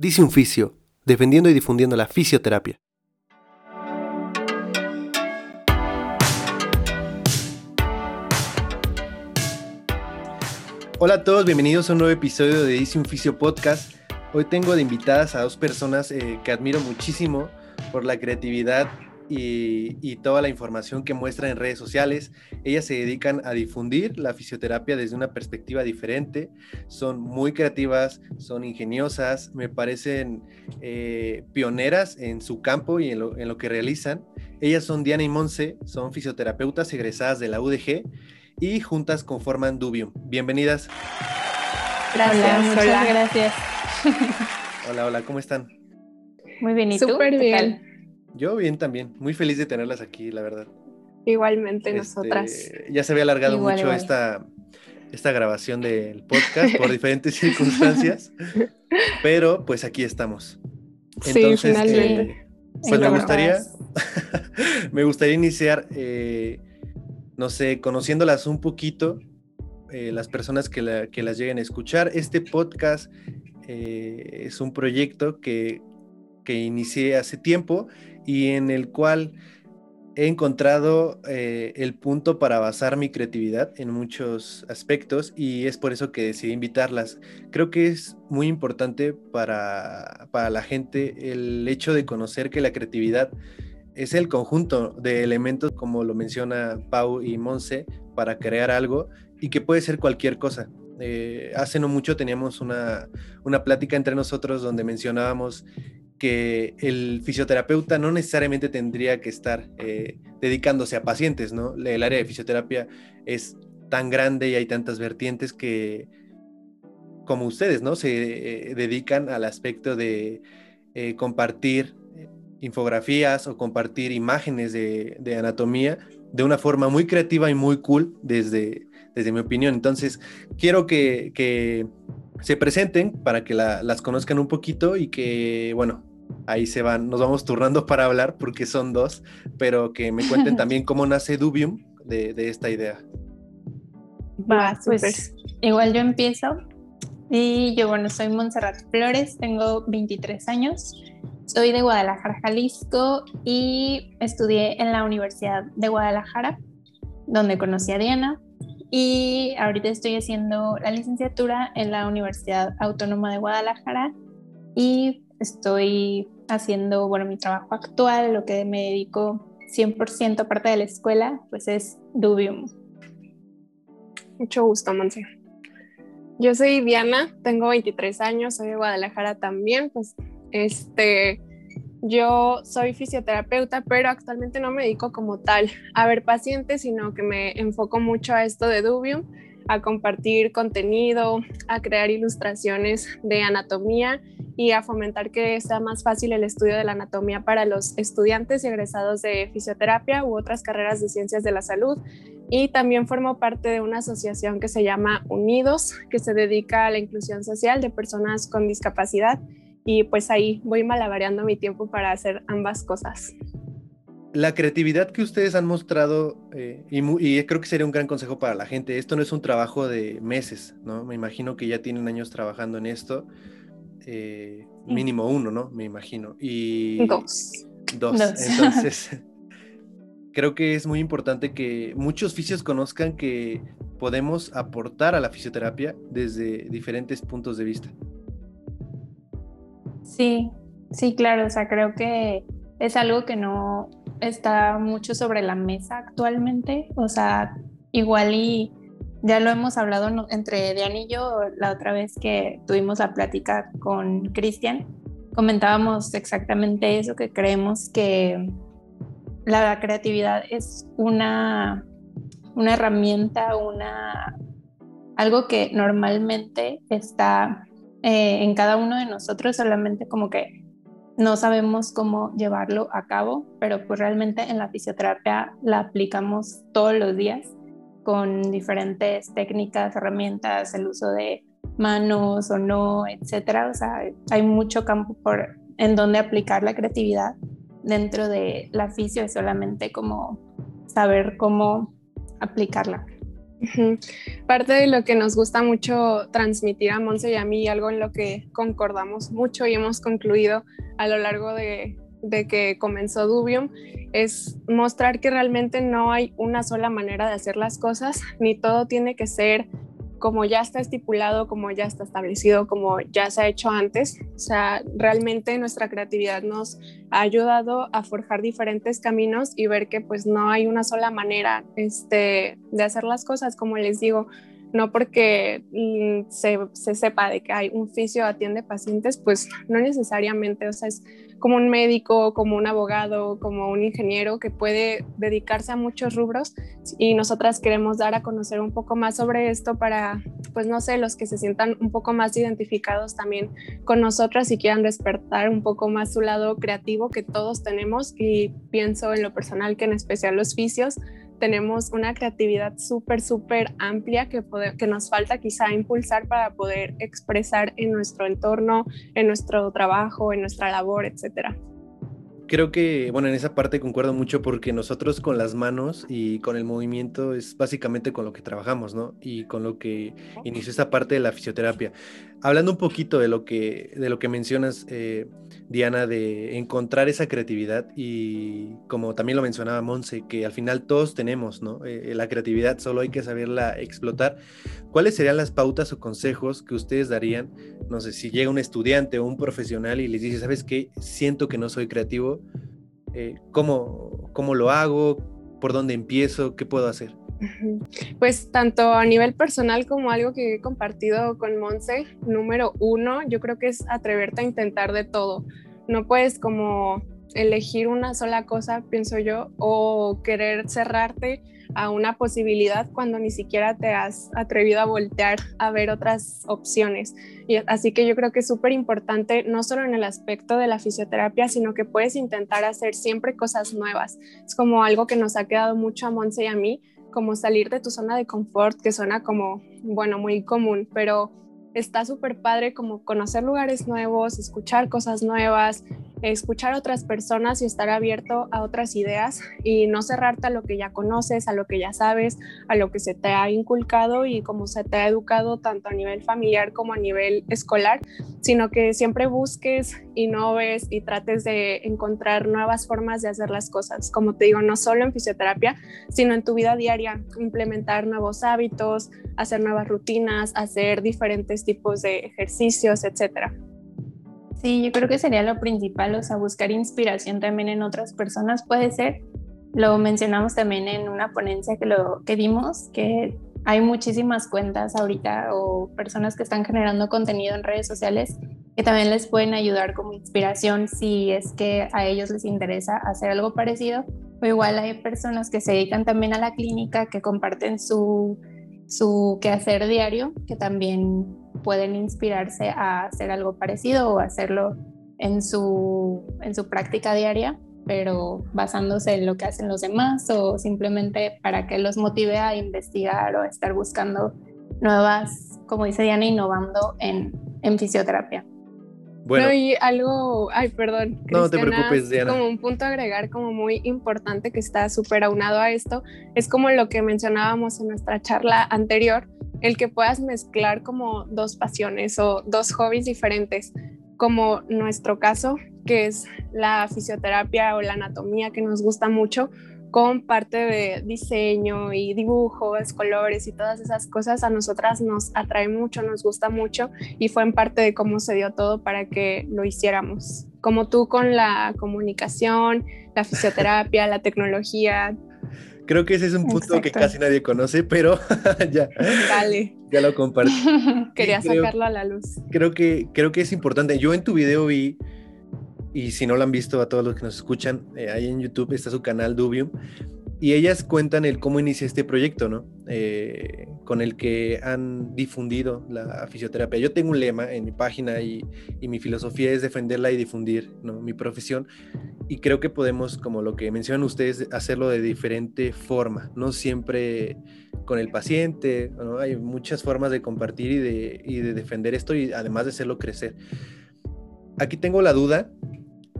Dice un fisio, defendiendo y difundiendo la fisioterapia. Hola a todos, bienvenidos a un nuevo episodio de Dice un Fisio Podcast. Hoy tengo de invitadas a dos personas eh, que admiro muchísimo por la creatividad y, toda la información que muestran en redes sociales. Ellas se dedican a difundir la fisioterapia desde una perspectiva diferente. Son muy creativas, son ingeniosas, me parecen eh, pioneras en su campo y en lo, que realizan. Ellas son Diana y Monse, son fisioterapeutas egresadas de la UDG y juntas conforman Dubium. Bienvenidas. Gracias, muchas gracias. Hola, hola, ¿cómo están? Muy bien, ¿y Súper bien. Yo bien también, muy feliz de tenerlas aquí, la verdad. Igualmente este, nosotras. Ya se había alargado mucho Esta, esta grabación del podcast por diferentes circunstancias, pero pues aquí estamos. Entonces, sí, finalmente. Eh, pues me gustaría, me gustaría iniciar, eh, no sé, conociéndolas un poquito, eh, las personas que, que, las lleguen a escuchar. Este podcast es un proyecto que, que inicié hace tiempo y en el cual he encontrado eh, el punto para basar mi creatividad en muchos aspectos y es por eso que decidí invitarlas. Creo que es muy importante para, para la gente el hecho de conocer que la creatividad es el conjunto de elementos, como lo menciona Pau y Monse, para crear algo y que puede ser cualquier cosa. Eh, hace no mucho teníamos una, una plática entre nosotros donde mencionábamos que el fisioterapeuta no necesariamente tendría que estar eh, dedicándose a pacientes, ¿no? El área de fisioterapia es tan grande y hay tantas vertientes que, como ustedes, ¿no? Se eh, dedican al aspecto de eh, compartir infografías o compartir imágenes de, anatomía de una forma muy creativa y muy cool desde, desde mi opinión. Entonces, quiero que, se presenten para que las conozcan un poquito y que, bueno, ahí se van, nos vamos turnando para hablar porque son dos, pero que me cuenten también cómo nace Dubium de, esta idea. Va, pues igual yo empiezo. Y yo, bueno, soy Montserrat Flores, tengo 23 años, soy de Guadalajara, Jalisco y estudié en la Universidad de Guadalajara, donde conocí a Diana. Y ahorita estoy haciendo la licenciatura en la Universidad Autónoma de Guadalajara y estoy haciendo, bueno, mi trabajo actual, lo que me dedico 100% aparte de la escuela, pues es Dubium. Mucho gusto, Monse. Yo soy Diana, tengo 23 años, soy de Guadalajara también, pues este, yo soy fisioterapeuta, pero actualmente no me dedico como tal a ver pacientes, sino que me enfoco mucho a esto de Dubium, a compartir contenido, a crear ilustraciones de anatomía y a fomentar que sea más fácil el estudio de la anatomía para los estudiantes y egresados de fisioterapia u otras carreras de ciencias de la salud. Y también formo parte de una asociación que se llama Unidos, que se dedica a la inclusión social de personas con discapacidad. Y pues ahí voy malabareando mi tiempo para hacer ambas cosas. La creatividad que ustedes han mostrado, eh, y, y, creo que sería un gran consejo para la gente, esto no es un trabajo de meses, ¿no? Me imagino que ya tienen años trabajando en esto. Eh, mínimo uno, ¿no? Me imagino. Y dos. Dos. Entonces, creo que es muy importante que muchos fisios conozcan que podemos aportar a la fisioterapia desde diferentes puntos de vista. Sí, sí, claro. O sea, creo que es algo que no está mucho sobre la mesa actualmente. O sea, igual y ya lo hemos hablado entre Diana y yo la otra vez que tuvimos la plática con Cristian. Comentábamos exactamente eso, que creemos que la creatividad es una, una herramienta, una, algo que normalmente está eh, en cada uno de nosotros, solamente como que no sabemos cómo llevarlo a cabo, pero pues realmente en la fisioterapia la aplicamos todos los días con diferentes técnicas, herramientas, el uso de manos o no, etcétera. O sea, hay mucho campo por, en donde aplicar la creatividad dentro de la fisio, es solamente como saber cómo aplicarla. Parte de lo que nos gusta mucho transmitir a Monse y a mí, algo en lo que concordamos mucho y hemos concluido a lo largo de, de que comenzó Dubium, es mostrar que realmente no hay una sola manera de hacer las cosas, ni todo tiene que ser como ya está estipulado, como ya está establecido, como ya se ha hecho antes. O sea, realmente nuestra creatividad nos ha ayudado a forjar diferentes caminos y ver que pues no hay una sola manera este, de hacer las cosas, como les digo, no porque mm, se, se, sepa de que hay un fisio atiende pacientes, pues no necesariamente, o sea, es como un médico, como un abogado, como un ingeniero que puede dedicarse a muchos rubros y nosotras queremos dar a conocer un poco más sobre esto para, pues no sé, los que se sientan un poco más identificados también con nosotras y quieran despertar un poco más su lado creativo que todos tenemos y pienso en lo personal que en especial los fisios tenemos una creatividad súper, súper amplia que, que nos falta quizá impulsar para poder expresar en nuestro entorno, en nuestro trabajo, en nuestra labor, etcétera creo que, bueno, en esa parte concuerdo mucho porque nosotros con las manos y con el movimiento es básicamente con lo que trabajamos, ¿no? Y con lo que inició esta parte de la fisioterapia. Hablando un poquito de lo que, de lo que mencionas, eh, Diana, de encontrar esa creatividad y como también lo mencionaba Monse, que al final todos tenemos, ¿no? Eh, la creatividad, solo hay que saberla explotar. ¿Cuáles serían las pautas o consejos que ustedes darían? No sé, si llega un estudiante o un profesional y les dice, ¿sabes qué? Siento que no soy creativo. Eh, ¿cómo, ¿Cómo lo hago? ¿Por dónde empiezo? ¿Qué puedo hacer? Pues tanto a nivel personal como algo que he compartido con Monse, número uno, yo creo que es atreverte a intentar de todo. No puedes como elegir una sola cosa, pienso yo, o querer cerrarte a una posibilidad cuando ni siquiera te has atrevido a voltear a ver otras opciones. Y así que yo creo que es súper importante, no solo en el aspecto de la fisioterapia, sino que puedes intentar hacer siempre cosas nuevas. Es como algo que nos ha quedado mucho a Monse y a mí, como salir de tu zona de confort, que suena como, bueno, muy común, pero está súper padre como conocer lugares nuevos, escuchar cosas nuevas, escuchar a otras personas y estar abierto a otras ideas y no cerrarte a lo que ya conoces, a lo que ya sabes, a lo que se te ha inculcado y como se te ha educado tanto a nivel familiar como a nivel escolar, sino que siempre busques, y no ves y trates de encontrar nuevas formas de hacer las cosas. Como te digo, no solo en fisioterapia, sino en tu vida diaria, implementar nuevos hábitos, hacer nuevas rutinas, hacer diferentes tipos de ejercicios, etcétera. Sí, yo creo que sería lo principal, o sea, buscar inspiración también en otras personas puede ser. Lo mencionamos también en una ponencia que, lo, que dimos, que hay muchísimas cuentas ahorita o personas que están generando contenido en redes sociales que también les pueden ayudar como inspiración si es que a ellos les interesa hacer algo parecido. O igual hay personas que se dedican también a la clínica, que comparten su, su quehacer diario, que también pueden inspirarse a hacer algo parecido o hacerlo en su, en su práctica diaria, pero basándose en lo que hacen los demás o simplemente para que los motive a investigar o a estar buscando nuevas, como dice Diana, innovando en, en fisioterapia. Bueno. y algo, ay, perdón. No te preocupes, Diana. Como un punto a agregar como muy importante que está súper aunado a esto, es como lo que mencionábamos en nuestra charla anterior, el que puedas mezclar como dos pasiones o dos hobbies diferentes, como nuestro caso, que es la fisioterapia o la anatomía que nos gusta mucho, con parte de diseño y dibujos, colores y todas esas cosas a nosotras nos atrae mucho, nos gusta mucho y fue en parte de cómo se dio todo para que lo hiciéramos. Como tú con la comunicación, la fisioterapia, la tecnología, Creo que ese es un punto que casi nadie conoce, pero ya, ya lo compartí. Quería sacarlo a la luz. Creo que, creo que es importante. Yo en tu video vi, y si no lo han visto a todos los que nos escuchan, eh, ahí en YouTube está su canal Dubium, y ellas cuentan el cómo inicia este proyecto, ¿no? Eh, con el que han difundido la fisioterapia. Yo tengo un lema en mi página y, mi filosofía es defenderla y difundir ¿no? mi profesión. Y creo que podemos, como lo que mencionan ustedes, hacerlo de diferente forma, no siempre con el paciente. Hay muchas formas de compartir y de, y de defender esto y además de hacerlo crecer. Aquí tengo la duda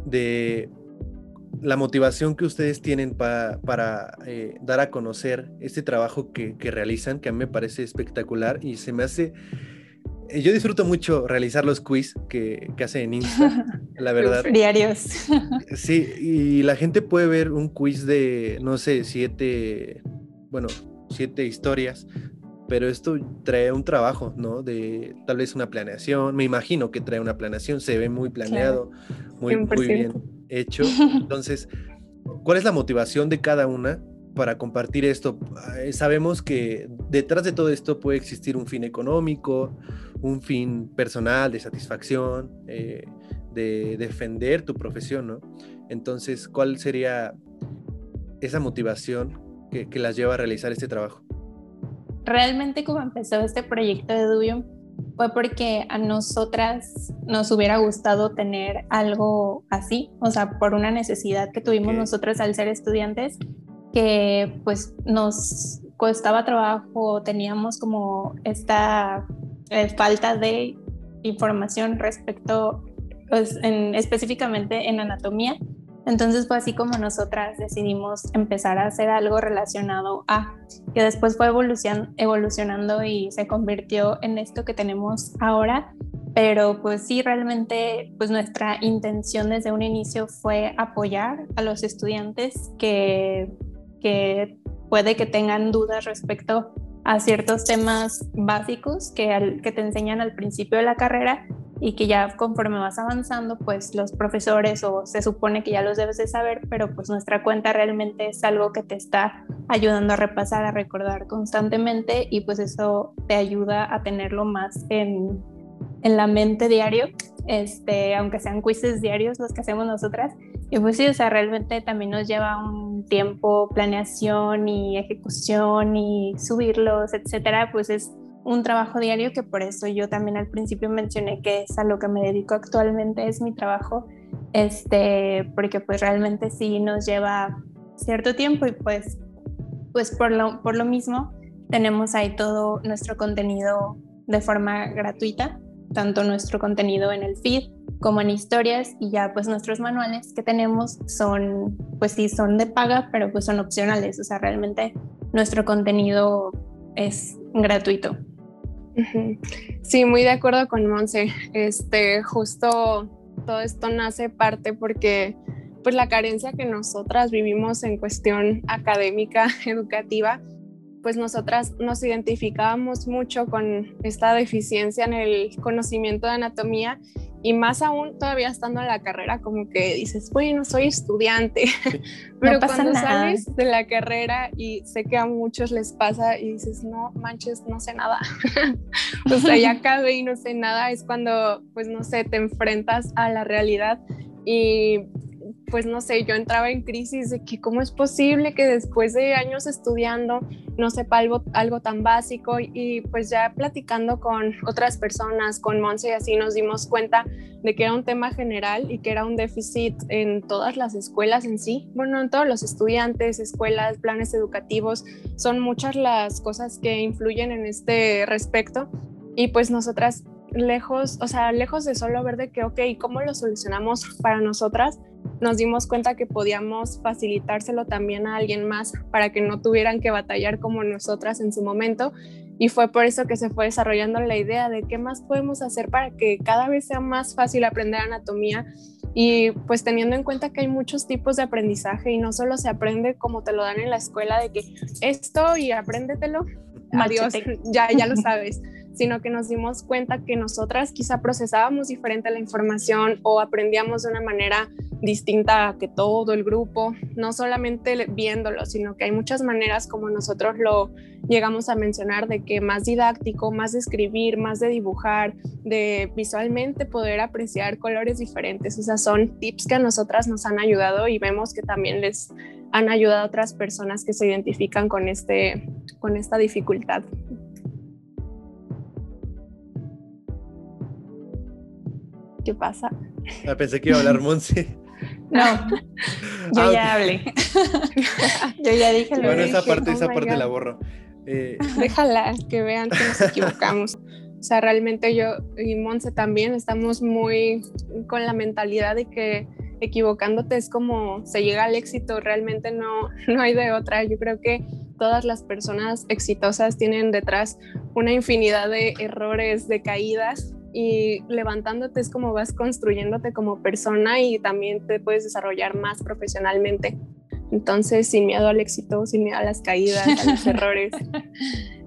de la motivación que ustedes tienen para eh, dar a conocer este trabajo que, realizan, que a mí me parece espectacular y se me hace... Eh, yo disfruto mucho realizar los quiz que, que hacen en Insta, la verdad. Diarios. Sí, y la gente puede ver un quiz de, no sé, siete, bueno, siete historias, pero esto trae un trabajo, ¿no? De tal vez una planeación, me imagino que trae una planeación, se ve muy planeado, muy, muy bien hecho. Entonces, ¿cuál es la motivación de cada una para compartir esto? Eh, sabemos que detrás de todo esto puede existir un fin económico, un fin personal de satisfacción, eh, de defender tu profesión, ¿no? Entonces, ¿cuál sería esa motivación que, que las lleva a realizar este trabajo? realmente como empezó este proyecto de Dubium fue porque a nosotras nos hubiera gustado tener algo así, o sea, por una necesidad que tuvimos nosotros al ser estudiantes, que pues nos costaba trabajo, teníamos como esta eh, falta de información respecto, pues, en, específicamente en anatomía, entonces fue así como nosotras decidimos empezar a hacer algo relacionado a, que después fue evolucionando y se convirtió en esto que tenemos ahora. Pero pues sí, realmente pues nuestra intención desde un inicio fue apoyar a los estudiantes que, que puede que tengan dudas respecto a ciertos temas básicos que, que te enseñan al principio de la carrera y que ya conforme vas avanzando, pues los profesores o se supone que ya los debes de saber, pero pues nuestra cuenta realmente es algo que te está ayudando a repasar, a recordar constantemente y pues eso te ayuda a tenerlo más en, en la mente diario, este, aunque sean quizzes diarios los que hacemos nosotras. Y pues sí, o sea, realmente también nos lleva un tiempo planeación y ejecución y subirlos, etcétera, pues es un trabajo diario que por eso yo también al principio mencioné que es a lo que me dedico actualmente, es mi trabajo, este, porque pues realmente sí nos lleva cierto tiempo y pues, pues por, lo, por lo mismo tenemos ahí todo nuestro contenido de forma gratuita, tanto nuestro contenido en el feed como en historias y ya pues nuestros manuales que tenemos son pues sí son de paga pero pues son opcionales. O sea realmente nuestro contenido es gratuito. Sí, muy de acuerdo con Monse. Este, justo todo esto nace parte porque pues la carencia que nosotras vivimos en cuestión académica, educativa, pues nosotras nos identificábamos mucho con esta deficiencia en el conocimiento de anatomía y más aún todavía estando en la carrera como que dices, bueno, soy estudiante, pero cuando sales de la carrera y sé que a muchos les pasa y dices, no manches, no sé nada, o sea, ya acabé y no sé nada, es cuando, pues no sé, te enfrentas a la realidad y pues no sé, yo entraba en crisis de que cómo es posible que después de años estudiando no sepa algo, algo tan básico y, pues ya platicando con otras personas, con Monse y así nos dimos cuenta de que era un tema general y que era un déficit en todas las escuelas en sí, bueno, en todos los estudiantes, escuelas, planes educativos, son muchas las cosas que influyen en este respecto. Y pues nosotras lejos, o sea, lejos de solo ver de que, ok, ¿cómo lo solucionamos para nosotras? Nos dimos cuenta que podíamos facilitárselo también a alguien más para que no tuvieran que batallar como nosotras en su momento. Y fue por eso que se fue desarrollando la idea de qué más podemos hacer para que cada vez sea más fácil aprender anatomía y pues teniendo en cuenta que hay muchos tipos de aprendizaje y no solo se aprende como te lo dan en la escuela de que esto y apréndetelo, adiós, ya, ya lo sabes sino que nos dimos cuenta que nosotras quizá procesábamos diferente la información o aprendíamos de una manera distinta que todo el grupo, no solamente viéndolo, sino que hay muchas maneras como nosotros lo llegamos a mencionar de que más didáctico, más de escribir, más de dibujar, de visualmente poder apreciar colores diferentes. O sea, son tips que a nosotras nos han ayudado y vemos que también les han ayudado a otras personas que se identifican con, este, con esta dificultad. ¿Qué pasa? Ah, pensé que iba a hablar Monse. No, yo ah, ya hablé. yo ya dije lo Bueno, esa parte, esa oh parte la borro. Eh, Déjala, que vean que nos equivocamos. O sea, realmente yo y Monse también estamos muy con la mentalidad de que equivocándote es como se llega al éxito, realmente no, no hay de otra. Yo creo que todas las personas exitosas tienen detrás una infinidad de errores, de caídas y levantándote es como vas construyéndote como persona y también te puedes desarrollar más profesionalmente. Entonces, sin miedo al éxito, sin miedo a las caídas, a los errores.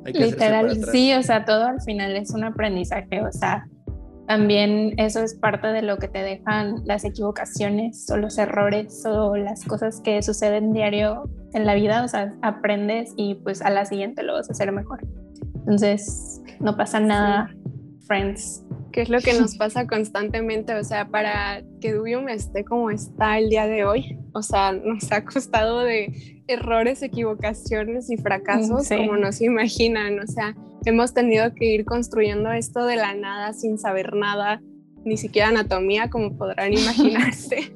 Literal, sí, o sea, todo al final es un aprendizaje, o sea, también eso es parte de lo que te dejan las equivocaciones o los errores o las cosas que suceden diario en la vida, o sea, aprendes y pues a la siguiente lo vas a hacer mejor. Entonces, no pasa nada, friends que es lo que nos pasa constantemente, o sea, para que Dubium esté como está el día de hoy, o sea, nos ha costado de errores, equivocaciones y fracasos como no se imaginan, o sea, hemos tenido que ir construyendo esto de la nada sin saber nada, ni siquiera anatomía, como podrán imaginarse.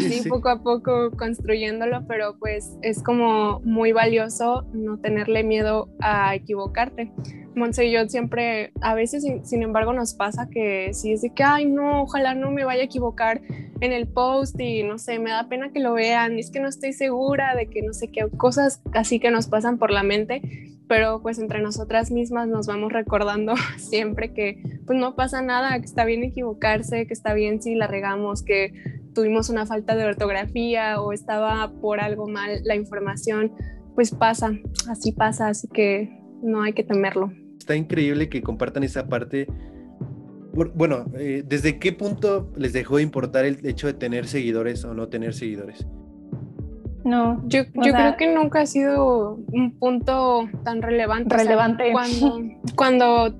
Pues sí, poco a poco construyéndolo, pero pues es como muy valioso no tenerle miedo a equivocarte. Monse y yo siempre, a veces, sin, embargo, nos pasa que si es de que, ay, no, ojalá no me vaya a equivocar en el post y no sé, me da pena que lo vean, es que no estoy segura de que no sé qué, cosas así que nos pasan por la mente, pero pues entre nosotras mismas nos vamos recordando siempre que pues no pasa nada, que está bien equivocarse, que está bien si la regamos, que tuvimos una falta de ortografía o estaba por algo mal la información, pues pasa, así pasa, así que no hay que temerlo está increíble que compartan esa parte. Bueno, eh, ¿desde qué punto les dejó de importar el hecho de tener seguidores o no tener seguidores? No, yo, yo creo que nunca ha sido un punto tan relevante. Relevante. cuando, cuando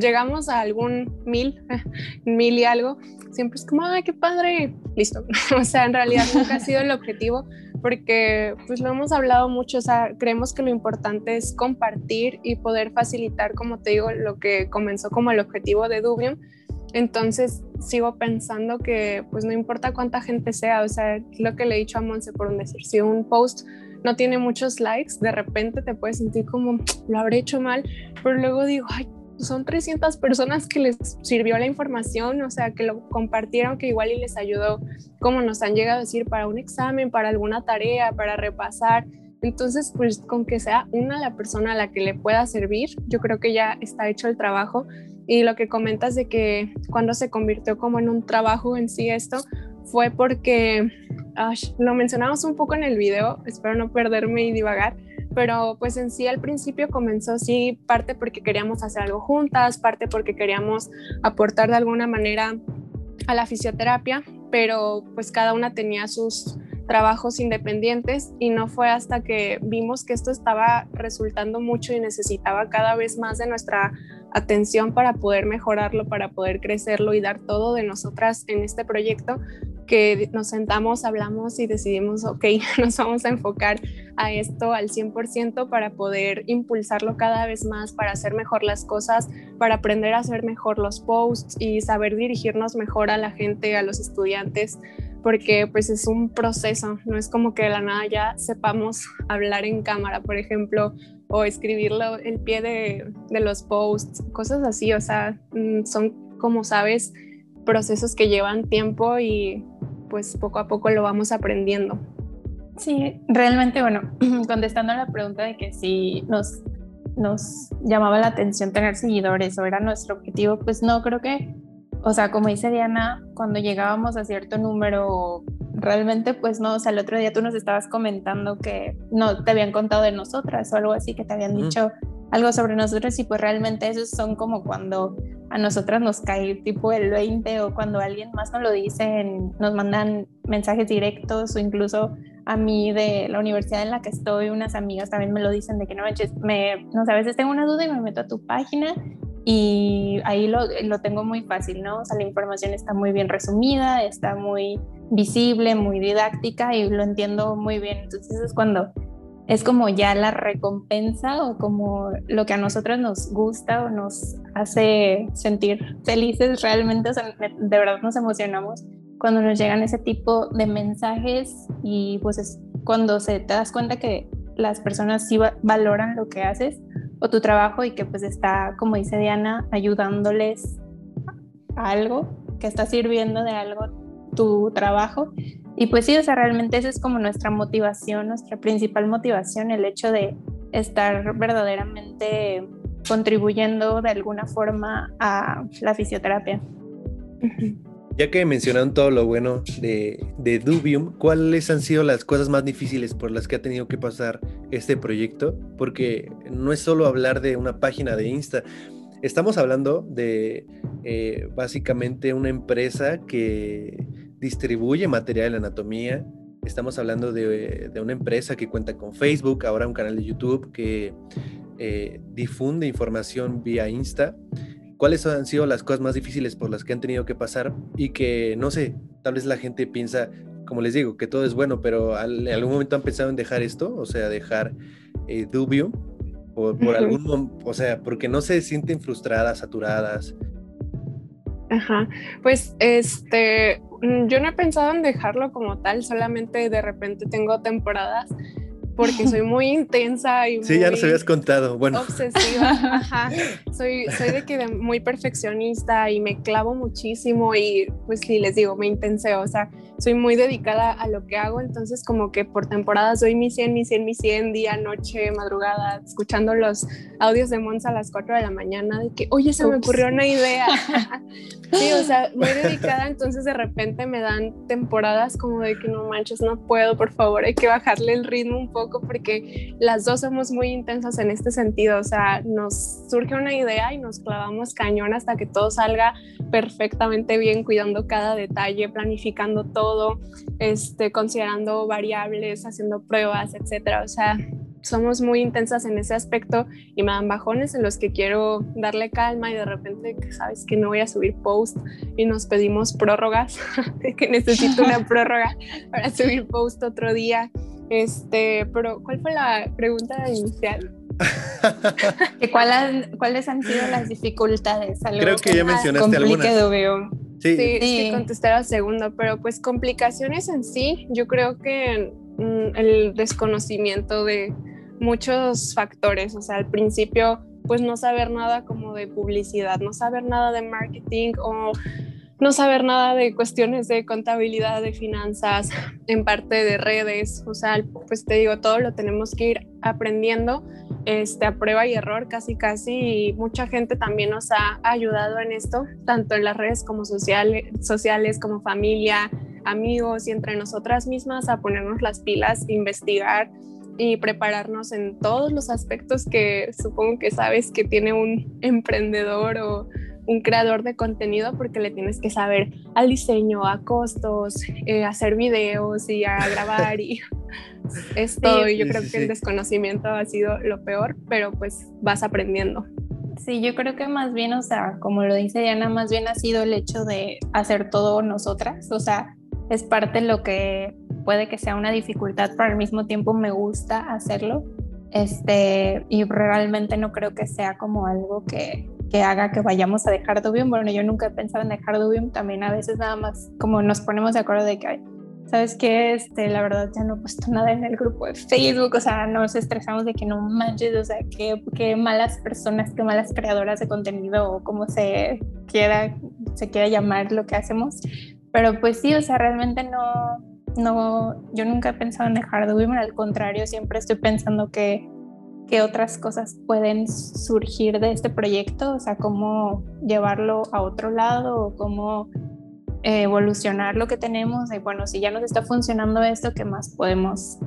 llegamos a algún mil, mil y algo, siempre es como, ay, qué padre, listo. o sea, en realidad nunca ha sido el objetivo porque pues lo hemos hablado mucho, o sea, creemos que lo importante es compartir y poder facilitar, como te digo, lo que comenzó como el objetivo de Dubium. Entonces sigo pensando que pues no importa cuánta gente sea, o sea, lo que le he dicho a Monse por un decir, si un post no tiene muchos likes, de repente te puedes sentir como lo habré hecho mal, pero luego digo, ay, son 300 personas que les sirvió la información, o sea, que lo compartieron, que igual y les ayudó, como nos han llegado a decir, para un examen, para alguna tarea, para repasar. Entonces, pues con que sea una la persona a la que le pueda servir, yo creo que ya está hecho el trabajo. Y lo que comentas de que cuando se convirtió como en un trabajo en sí esto, fue porque, lo mencionamos un poco en el video, espero no perderme y divagar, pero pues en sí al principio comenzó sí parte porque queríamos hacer algo juntas, parte porque queríamos aportar de alguna manera a la fisioterapia, pero pues cada una tenía sus trabajos independientes y no fue hasta que vimos que esto estaba resultando mucho y necesitaba cada vez más de nuestra atención para poder mejorarlo, para poder crecerlo y dar todo de nosotras en este proyecto, que nos sentamos, hablamos y decidimos, ok, nos vamos a enfocar a esto al 100% para poder impulsarlo cada vez más, para hacer mejor las cosas, para aprender a hacer mejor los posts y saber dirigirnos mejor a la gente, a los estudiantes, porque pues es un proceso, no es como que de la nada ya sepamos hablar en cámara, por ejemplo, o escribirlo el pie de, de los posts, cosas así, o sea, mm, son como sabes, procesos que llevan tiempo y pues poco a poco lo vamos aprendiendo. Sí, realmente, bueno, contestando a la pregunta de que si nos, nos llamaba la atención tener seguidores o era nuestro objetivo, pues no, creo que, o sea, como dice Diana, cuando llegábamos a cierto número, realmente pues no, o sea, el otro día tú nos estabas comentando que no te habían contado de nosotras o algo así, que te habían dicho algo sobre nosotros y pues realmente esos son como cuando a nosotras nos cae tipo el 20 o cuando alguien más nos lo dice, nos mandan mensajes directos o incluso a mí de la universidad en la que estoy, unas amigas también me lo dicen de que no manches, me, no sé, a veces tengo una duda y me meto a tu página y ahí lo, lo tengo muy fácil, ¿no? O sea, la información está muy bien resumida, está muy visible, muy didáctica y lo entiendo muy bien. Entonces es cuando es como ya la recompensa o como lo que a nosotros nos gusta o nos hace sentir felices realmente, de verdad nos emocionamos cuando nos llegan ese tipo de mensajes y pues es cuando se te das cuenta que las personas sí valoran lo que haces o tu trabajo y que pues está, como dice Diana, ayudándoles a algo, que está sirviendo de algo tu trabajo. Y pues sí, o sea, realmente esa es como nuestra motivación, nuestra principal motivación, el hecho de estar verdaderamente contribuyendo de alguna forma a la fisioterapia. Ya que mencionaron todo lo bueno de, de, Dubium, ¿cuáles han sido las cosas más difíciles por las que ha tenido que pasar este proyecto? Porque no es solo hablar de una página de Insta, estamos hablando de eh, básicamente una empresa que distribuye material de anatomía. Estamos hablando de, de, una empresa que cuenta con Facebook, ahora un canal de YouTube que eh, difunde información vía Insta cuáles han sido las cosas más difíciles por las que han tenido que pasar y que, no sé, tal vez la gente piensa, como les digo, que todo es bueno, pero en algún momento han pensado en dejar esto, o sea, dejar eh, Dubium, por, por algún, o sea, porque no se sienten frustradas, saturadas. Ajá, pues este, yo no he pensado en dejarlo como tal, solamente de repente tengo temporadas porque soy muy intensa y sí, ya nos habías contado, bueno. Obsesiva, ajá. Soy, soy de que muy perfeccionista y me clavo muchísimo y pues sí, les digo, me intenseo, o sea, soy muy dedicada a lo que hago, entonces como que por temporadas doy mi 100, mi 100, mi 100, día, noche, madrugada, escuchando los audios de Monza a las 4 de la mañana de que, oye, se me ocurrió una idea. sí, o sea, muy dedicada, entonces de repente me dan temporadas como de que no manches, no puedo, por favor, hay que bajarle el ritmo un poco porque las dos somos muy intensas en este sentido, o sea, nos surge una idea y nos clavamos cañón hasta que todo salga perfectamente bien, cuidando cada detalle, planificando todo este, considerando variables, haciendo pruebas, etcétera. O sea, somos muy intensas en ese aspecto y me dan bajones en los que quiero darle calma y de repente, sabes que no voy a subir post y nos pedimos prórrogas, que necesito una prórroga para subir post otro día. Este, pero ¿cuál fue la pregunta inicial? ¿Cuáles han sido las dificultades? Creo que ya mencionaste algunas. Sí, sí, que contestar al segundo, pero pues complicaciones en sí, yo creo que mm, el desconocimiento de muchos factores, o sea, al principio pues no saber nada como de publicidad, no saber nada de marketing o no saber nada de cuestiones de contabilidad, de finanzas, en parte de redes, o sea, pues te digo, todo lo tenemos que ir aprendiendo este, a prueba y error casi casi. Y mucha gente también nos ha ayudado en esto, tanto en las redes como sociales, sociales como familia, amigos y entre nosotras mismas a ponernos las pilas, investigar y prepararnos en todos los aspectos que supongo que sabes que tiene un emprendedor o un creador de contenido porque le tienes que saber al diseño, a costos, eh, hacer videos y a grabar y es todo. y yo creo que el desconocimiento ha sido lo peor, pero pues vas aprendiendo. Sí, yo creo que más bien, o sea, como lo dice Diana, más bien ha sido el hecho de hacer todo nosotras, o sea, es parte de lo que puede que sea una dificultad, pero al mismo tiempo me gusta hacerlo. Este, y realmente no creo que sea como algo que, que haga que vayamos a dejar Dubium. Bueno, yo nunca he pensado en dejar Dubium, también a veces nada más como nos ponemos de acuerdo de que, ¿sabes qué? Este, la verdad ya no he puesto nada en el grupo de Facebook, o sea, nos estresamos de que no manches, o sea, qué, qué malas personas, qué malas creadoras de contenido o como se quiera, se quiera llamar lo que hacemos. Pero pues sí, o sea, realmente no, no, yo nunca he pensado en dejar Dubium, al contrario, siempre estoy pensando que qué otras cosas pueden surgir de este proyecto, o sea, cómo llevarlo a otro lado o cómo evolucionar lo que tenemos y bueno, si ya nos está funcionando esto, ¿qué más podemos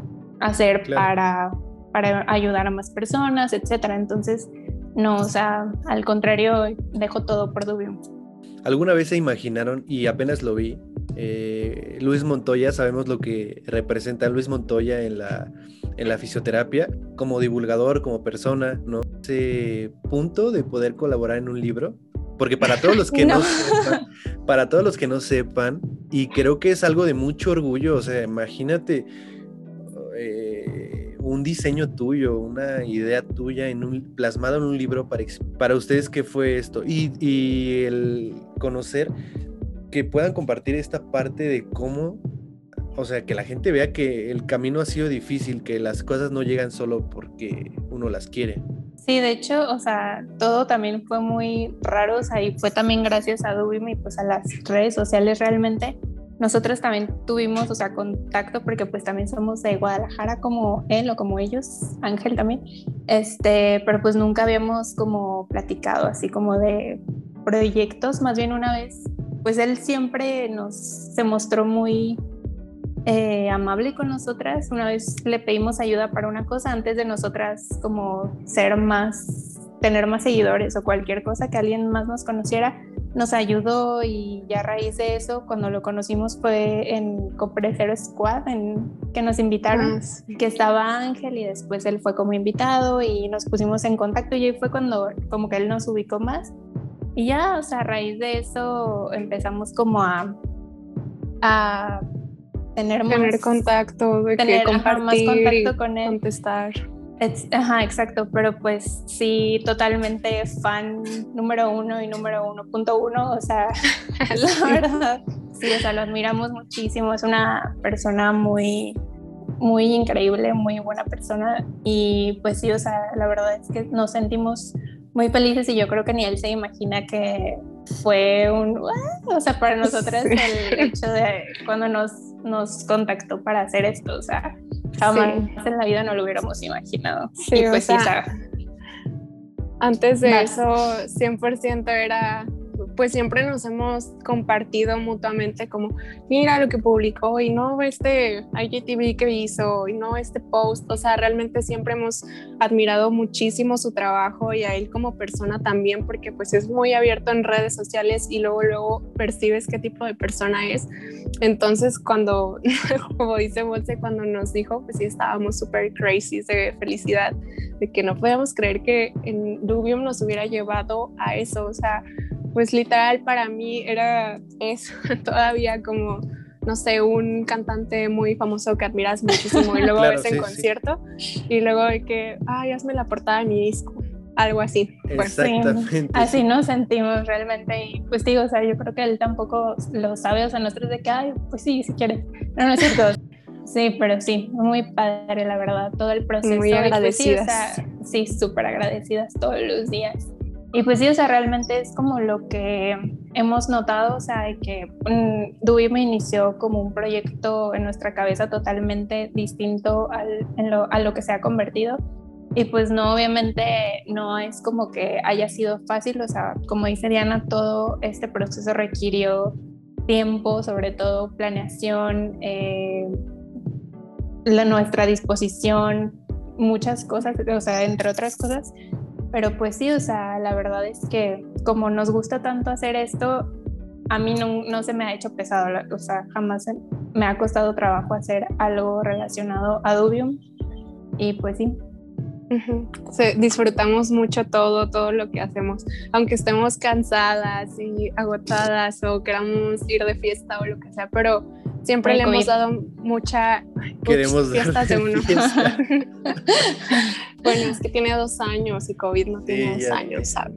hacer para, para ayudar a más personas, etcétera? Entonces, no, o sea, al contrario, dejo todo por Dubium. ¿Alguna vez se imaginaron, y apenas lo vi, eh, Luis Montoya, sabemos lo que representa Luis Montoya en la en la fisioterapia, como divulgador, como persona, ¿no? Ese punto de poder colaborar en un libro, porque para todos los que no, sepan, para todos los que no sepan, y creo que es algo de mucho orgullo, o sea, imagínate eh, un diseño tuyo, una idea tuya en un, plasmado en un libro para, para ustedes qué fue esto, y, y el conocer que puedan compartir esta parte de cómo o sea, que la gente vea que el camino ha sido difícil, que las cosas no llegan solo porque uno las quiere. Sí, de hecho, o sea, todo también fue muy raro, o sea, y fue también gracias a Dubim y pues a las redes sociales realmente, nosotros también tuvimos, o sea, contacto porque pues también somos de Guadalajara como él o como ellos, Ángel también, este, pero pues nunca habíamos como platicado así como de proyectos, más bien una vez, pues él siempre nos, se mostró muy eh, amable con nosotras, una vez le pedimos ayuda para una cosa antes de nosotras como ser más, tener más seguidores o cualquier cosa que alguien más nos conociera, nos ayudó y ya a raíz de eso, cuando lo conocimos fue en Copresero Squad, en, que nos invitaron, ah, que estaba Ángel y después él fue como invitado y nos pusimos en contacto y ahí fue cuando como que él nos ubicó más. Y ya, o sea, a raíz de eso empezamos como a, a tener, tener contacto, tener compartir, más contacto con él. Contestar. Ajá, exacto, pero pues sí, totalmente fan número uno y número uno punto uno, o sea, la verdad, sí, o sea, lo admiramos muchísimo, es una persona muy, muy increíble, muy buena persona y pues sí, o sea, la verdad es que nos sentimos muy felices y yo creo que ni él se imagina que fue un, o sea, para nosotras el hecho de cuando nos, nos contactó para hacer esto, o sea, jamás en la vida no lo hubiéramos imaginado. Sí, y pues sí, antes de eso 100% era pues siempre nos hemos compartido mutuamente como, mira lo que publicó y no este IGTV que hizo y no este post, o sea, realmente siempre hemos admirado muchísimo su trabajo y a él como persona también, porque pues es muy abierto en redes sociales y luego luego percibes qué tipo de persona es. Entonces cuando, como dice Bolse, cuando nos dijo, pues sí estábamos súper crazy de felicidad, de que no podíamos creer que en Dubium nos hubiera llevado a eso, o sea, pues literal para mí era eso, todavía como, no sé, un cantante muy famoso que admiras muchísimo y luego ves en concierto y luego de que, ay, hazme la portada de mi disco. Algo así. Pues, Exactamente. así nos sentimos realmente. Y pues digo, o sea, yo creo que él tampoco lo sabe, o sea, nosotros de que, ay, pues sí, si quieres. No, no es cierto. Sí, pero sí, muy padre, la verdad, todo el proceso. Muy agradecidas. sí, súper agradecidas todos los días. Y pues sí, o sea, realmente es como lo que hemos notado, o sea, de que um, me inició como un proyecto en nuestra cabeza totalmente distinto al, lo, a lo que se ha convertido. Y pues no, obviamente no es como que haya sido fácil, o sea, como dice Diana, todo este proceso requirió tiempo, sobre todo planeación, eh, la, nuestra disposición, muchas cosas, o sea, entre otras cosas, pero pues sí, o sea, la verdad es que como nos gusta tanto hacer esto, a mí no, no se me ha hecho pesado, o sea, jamás me ha costado trabajo hacer algo relacionado a Dubium. Y pues sí. disfrutamos mucho todo, todo lo que hacemos, aunque estemos cansadas y agotadas o queramos ir de fiesta o lo que sea, pero siempre le hemos dado mucha queremos fiestas de uno. bueno, es que tiene dos años y COVID no tiene dos años, ¿sabes?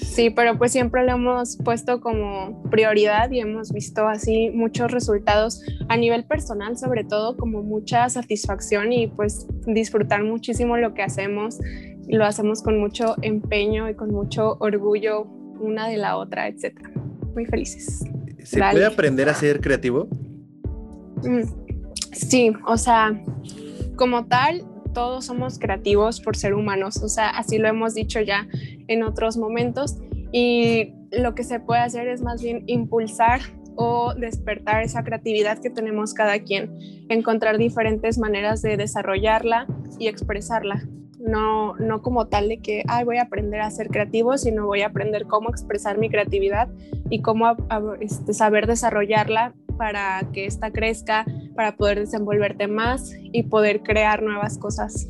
Sí, pero pues siempre lo hemos puesto como prioridad y hemos visto así muchos resultados a nivel personal, sobre todo como mucha satisfacción y pues disfrutar muchísimo lo que hacemos y lo hacemos con mucho empeño y con mucho orgullo una de la otra, etcétera. Muy felices. ¿Se puede aprender a ser creativo? Mm, sí, o sea, como tal, todos somos creativos por ser humanos, o sea, así lo hemos dicho ya en otros momentos y lo que se puede hacer es más bien impulsar o despertar esa creatividad que tenemos cada quien, encontrar diferentes maneras de desarrollarla y expresarla. No, no como tal de que Ay, voy a aprender a ser creativo, sino voy a aprender cómo expresar mi creatividad y cómo este, saber desarrollarla para que ésta crezca, para poder desenvolverte más y poder crear nuevas cosas?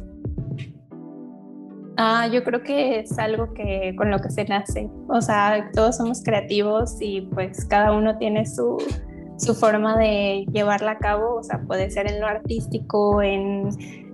Ah, yo creo que es algo que con lo que se nace. O sea, todos somos creativos y pues cada uno tiene su, su forma de llevarla a cabo. O sea, puede ser en lo artístico, en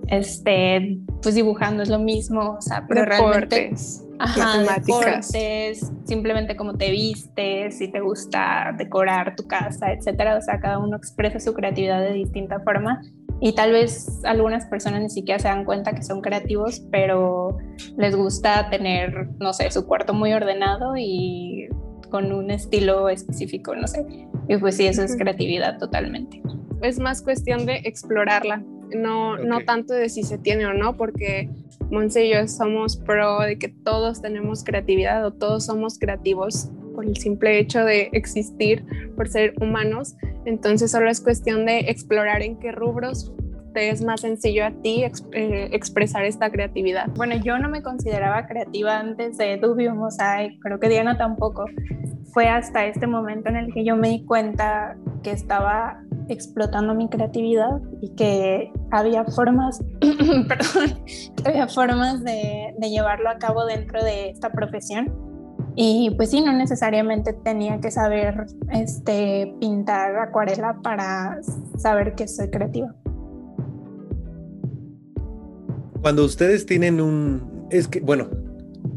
este, pues dibujando es lo mismo. O sea, pero realmente Ajá, deportes, simplemente cómo te vistes, si te gusta decorar tu casa, etcétera. O sea, cada uno expresa su creatividad de distinta forma y tal vez algunas personas ni siquiera se dan cuenta que son creativos, pero les gusta tener, no sé, su cuarto muy ordenado y con un estilo específico, no sé. Y pues sí, eso es creatividad totalmente. Es más cuestión de explorarla, no, no tanto de si se tiene o no, porque Monse y yo somos pro de que todos tenemos creatividad o todos somos creativos por el simple hecho de existir, por ser humanos. Entonces solo es cuestión de explorar en qué rubros te es más sencillo a ti eh, expresar esta creatividad? Bueno, yo no me consideraba creativa antes de Dubio Mosaic, creo que Diana tampoco. Fue hasta este momento en el que yo me di cuenta que estaba explotando mi creatividad y que había formas, perdón, había formas de, llevarlo a cabo dentro de esta profesión. Y pues sí, no necesariamente tenía que saber este, pintar acuarela para saber que soy creativa. Cuando ustedes tienen un... Es que, bueno,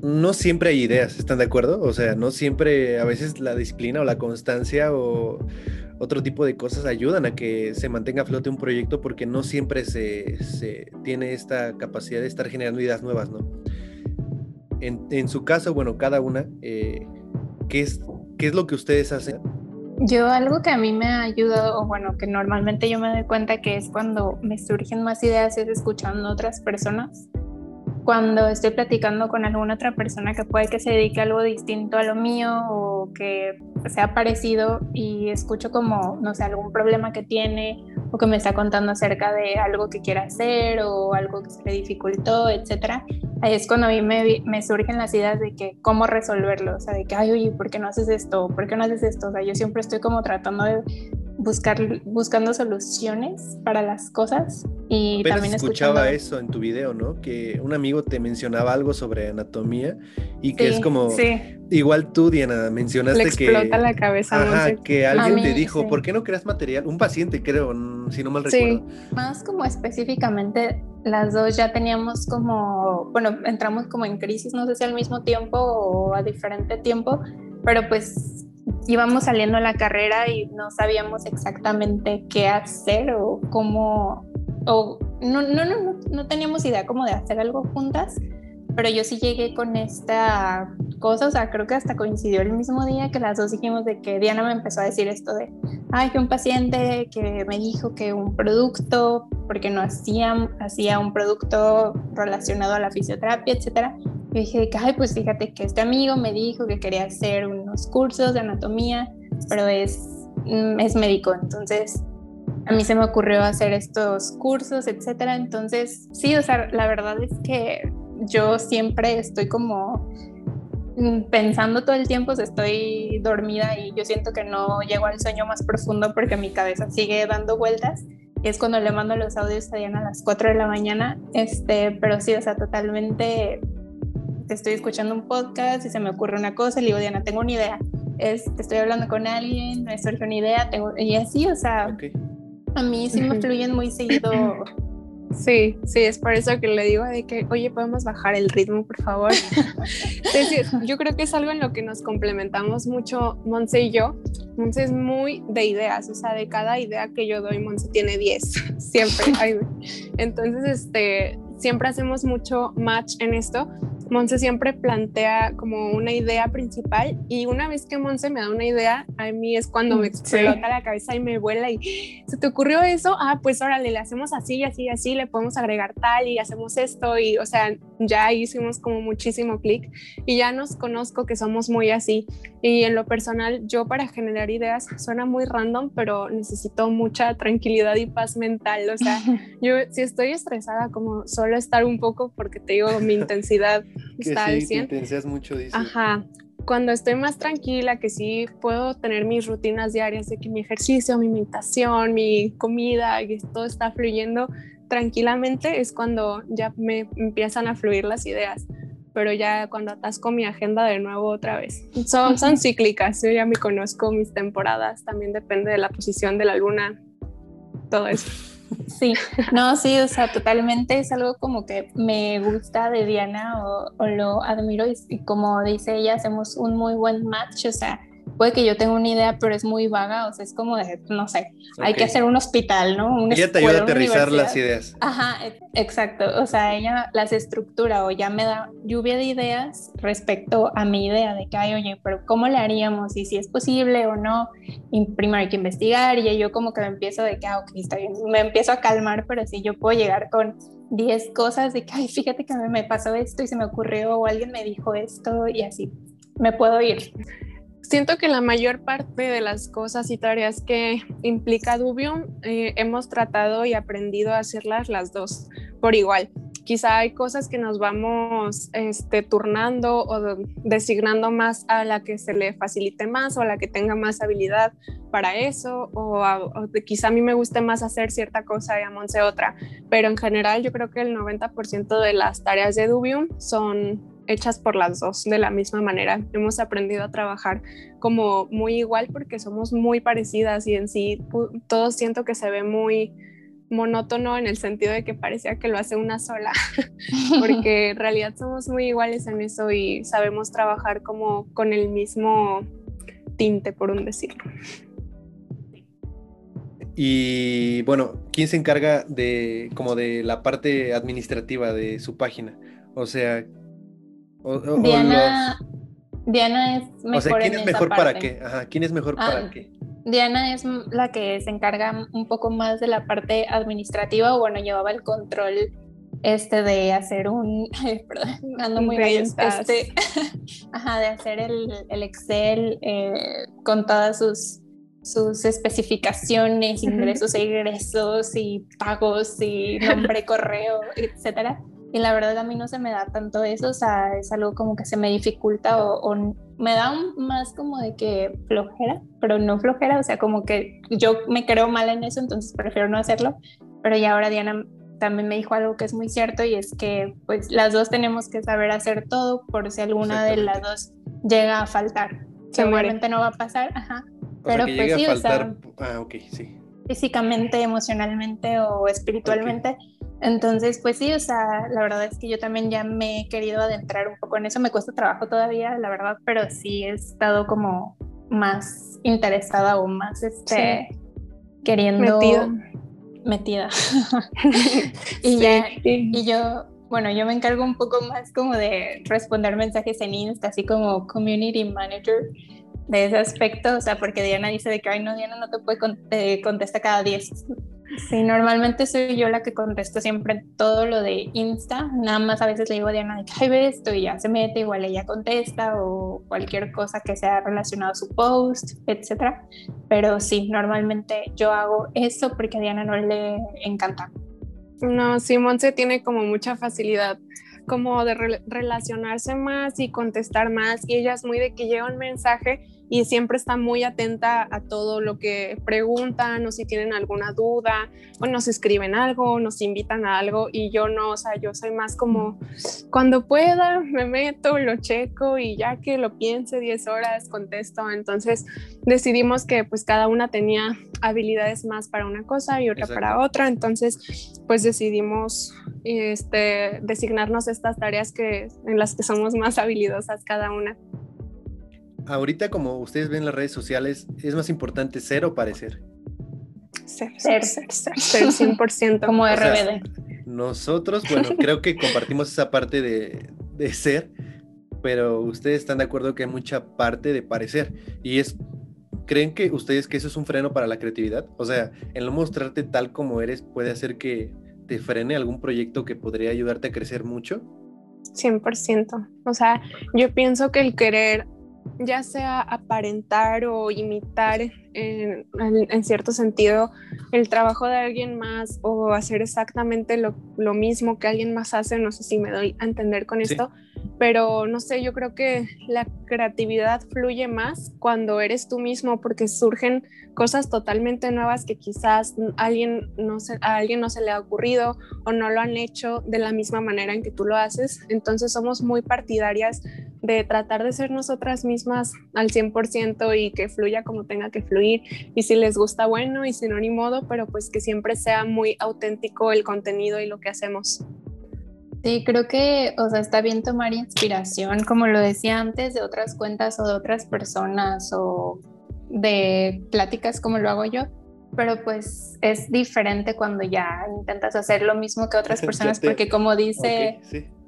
no siempre hay ideas, ¿están de acuerdo? O sea, no siempre, a veces la disciplina o la constancia o otro tipo de cosas ayudan a que se mantenga a flote un proyecto porque no siempre se, tiene esta capacidad de estar generando ideas nuevas, ¿no? En, su caso, bueno, cada una, eh, ¿qué, es, ¿qué es lo que ustedes hacen? Yo algo que a mí me ha ayudado, o bueno, que normalmente yo me doy cuenta que es cuando me surgen más ideas es escuchando a otras personas. Cuando estoy platicando con alguna otra persona que puede que se dedique a algo distinto a lo mío o que sea parecido y escucho como, no sé, algún problema que tiene o que me está contando acerca de algo que quiere hacer o algo que se le dificultó, etcétera ahí es cuando a mí me, me, surgen las ideas de que cómo resolverlo, o sea, de que, ay, oye, ¿por qué no haces esto? ¿Por qué no haces esto? O sea, yo siempre estoy como tratando de buscar, buscando soluciones para las cosas y también escuchaba eso en tu video, ¿no? Que un amigo te mencionaba algo sobre anatomía y que es como, igual tú, Diana, mencionaste Le explota la cabeza. Ajá, que alguien te dijo, ¿por qué no creas material? Un paciente, creo, si no mal recuerdo. Más como específicamente, las dos ya teníamos como, bueno, entramos como en crisis, no sé si al mismo tiempo o a diferente tiempo, pero pues íbamos saliendo a la carrera y no sabíamos exactamente qué hacer o cómo, o no, no, no, no, teníamos idea como de hacer algo juntas, pero yo sí llegué con esta cosa, o sea, creo que hasta coincidió el mismo día que las dos dijimos de que Diana me empezó a decir esto de, ay, que un paciente que me dijo que un producto, porque no hacía, hacía un producto relacionado a la fisioterapia, etcétera, y dije, ay, pues fíjate que este amigo me dijo que quería hacer unos cursos de anatomía, pero es, mm, es médico, entonces a mí se me ocurrió hacer estos cursos, etcétera. Entonces, sí, o sea, la verdad es que yo siempre estoy como mm, pensando todo el tiempo, estoy dormida y yo siento que no llego al sueño más profundo porque mi cabeza sigue dando vueltas. Y es cuando le mando los audios a Diana a las 4 de la mañana, este, pero sí, o sea, totalmente estoy escuchando un podcast y se me ocurre una cosa, le digo, Diana, tengo una idea. Es, estoy hablando con alguien, me surge una idea, tengo, y así, o sea, a mí sí me fluyen muy seguido. Sí, sí, es por eso que le digo de que, oye, podemos bajar el ritmo, por favor. es decir, yo creo que es algo en lo que nos complementamos mucho Monse y yo. Monse es muy de ideas, o sea, de cada idea que yo doy, Monse tiene 10, siempre. Entonces, este, siempre hacemos mucho match en esto Monse siempre plantea como una idea principal y una vez que Monse me da una idea, a mí es cuando me explota la cabeza y me vuela y se te ocurrió eso, ah, pues órale, le hacemos así y así y así, le podemos agregar tal y hacemos esto y o sea, ya hicimos como muchísimo clic y ya nos conozco que somos muy así. Y en lo personal yo para generar ideas suena muy random, pero necesito mucha tranquilidad y paz mental, o sea, yo si estoy estresada como solo estar un poco porque te digo mi intensidad está al 100. mucho, Ajá. Cuando estoy más tranquila, que sí puedo tener mis rutinas diarias de que mi ejercicio, mi meditación, mi comida, y todo está fluyendo tranquilamente, es cuando ya me empiezan a fluir las ideas. Pero ya cuando atasco mi agenda de nuevo otra vez. Son, son cíclicas, yo ya me conozco mis temporadas, también depende de la posición de la luna, todo eso. Sí, no, sí, o sea, totalmente es algo como que me gusta de Diana o, lo admiro y, como dice ella, hacemos un muy buen match, o sea, puede que yo tenga una idea, pero es muy vaga, o sea, es como de, no sé, hay que hacer un hospital, ¿no? ella te ayuda a aterrizar las ideas. Ajá, exacto, o sea, ella las estructura o ya me da lluvia de ideas respecto a mi idea de que, ay, oye, pero ¿cómo le haríamos? Y si es posible o no, y primero hay que investigar y yo como que me empiezo de que, ah, ok, está bien, me empiezo a calmar, pero si yo puedo llegar con 10 cosas de que, ay, fíjate que me pasó esto y se me ocurrió o alguien me dijo esto y así, me puedo ir. Siento que la mayor parte de las cosas y tareas que implica Dubium eh, hemos tratado y aprendido a hacerlas las dos por igual. Quizá hay cosas que nos vamos este, turnando o designando más a la que se le facilite más o a la que tenga más habilidad para eso o, quizá a mí me guste más hacer cierta cosa y a Monse otra, pero en general yo creo que el 90% de las tareas de Dubium son hechas por las dos de la misma manera. Hemos aprendido a trabajar como muy igual porque somos muy parecidas y en sí todo siento que se ve muy monótono en el sentido de que parecía que lo hace una sola, porque en realidad somos muy iguales en eso y sabemos trabajar como con el mismo tinte, por un decirlo. Y bueno, ¿quién se encarga de como de la parte administrativa de su página? O sea, Diana, Diana es mejor. O sea, ¿quién es mejor para qué? Ajá, ¿quién es mejor para ah, qué? Diana es la que se encarga un poco más de la parte administrativa, o bueno, llevaba el control este de hacer un, perdón, ando muy bien, este, ajá, de hacer el, el Excel eh, con todas sus sus especificaciones, ingresos e ingresos y pagos y nombre, correo, etcétera. Y la verdad a mí no se me da tanto eso, o sea, es algo como que se me dificulta o, me da más como de que flojera, pero no flojera, o sea, como que yo me creo mal en eso, entonces prefiero no hacerlo. Pero ya ahora Diana también me dijo algo que es muy cierto y es que pues las dos tenemos que saber hacer todo por si alguna de las dos llega a faltar. Seguramente no va a pasar, ajá. pero pues sí, o sea, ah, ok, sí. Físicamente, emocionalmente o espiritualmente. Entonces, pues sí, o sea, la verdad es que yo también ya me he querido adentrar un poco en eso. Me cuesta trabajo todavía, la verdad, pero sí he estado como más interesada o más este, queriendo... Metida. y, ya, y yo, bueno, yo me encargo un poco más como de responder mensajes en Insta, así como community manager de ese aspecto, o sea, porque Diana dice de que, ay, no, Diana no te puede contestar cada 10 Sí, normalmente soy yo la que contesto siempre todo lo de Insta. Nada más a veces le digo a Diana de que ay, ve esto y ya se mete, igual ella contesta o cualquier cosa que sea relacionado a su post, etcétera. Pero sí, normalmente yo hago eso porque a Diana no le encanta. No, Simón se tiene como mucha facilidad como de relacionarse más y contestar más y ella es muy de que llega un mensaje y siempre está muy atenta a todo lo que preguntan o si tienen alguna duda o nos escriben algo, nos invitan a algo y yo no, o sea, yo soy más como cuando pueda me meto, lo checo y ya que lo piense 10 horas contesto. Entonces decidimos que pues cada una tenía habilidades más para una cosa y otra para otra, entonces pues decidimos este, designarnos estas tareas que, en las que somos más habilidosas cada una ahorita como ustedes ven las redes sociales, ¿es más importante ser o parecer? Ser, ser, ser, ser, ser 100%. como RBD. nosotros, bueno, creo que compartimos esa parte de, de ser, pero ustedes están de acuerdo que hay mucha parte de parecer. Y es, ¿creen que ustedes que eso es un freno para la creatividad? O sea, el no mostrarte tal como eres puede hacer que te frene algún proyecto que podría ayudarte a crecer mucho. 100%. O sea, yo pienso que el querer ya sea aparentar o imitar en, cierto sentido el trabajo de alguien más o hacer exactamente lo, mismo que alguien más hace, no sé si me doy a entender con esto, pero no sé, yo creo que la creatividad fluye más cuando eres tú mismo porque surgen cosas totalmente nuevas que quizás alguien no se, a alguien no se le ha ocurrido o no lo han hecho de la misma manera en que tú lo haces. Entonces somos muy partidarias de tratar de ser nosotras mismas al 100% y que fluya como tenga que fluir. Y si les gusta, bueno, y si no, ni modo, pero pues que siempre sea muy auténtico el contenido y lo que hacemos. Sí, creo que, o sea, está bien tomar inspiración, como lo decía antes, de otras cuentas o de otras personas o de pláticas como lo hago yo, pero pues es diferente cuando ya intentas hacer lo mismo que otras personas, porque como dice,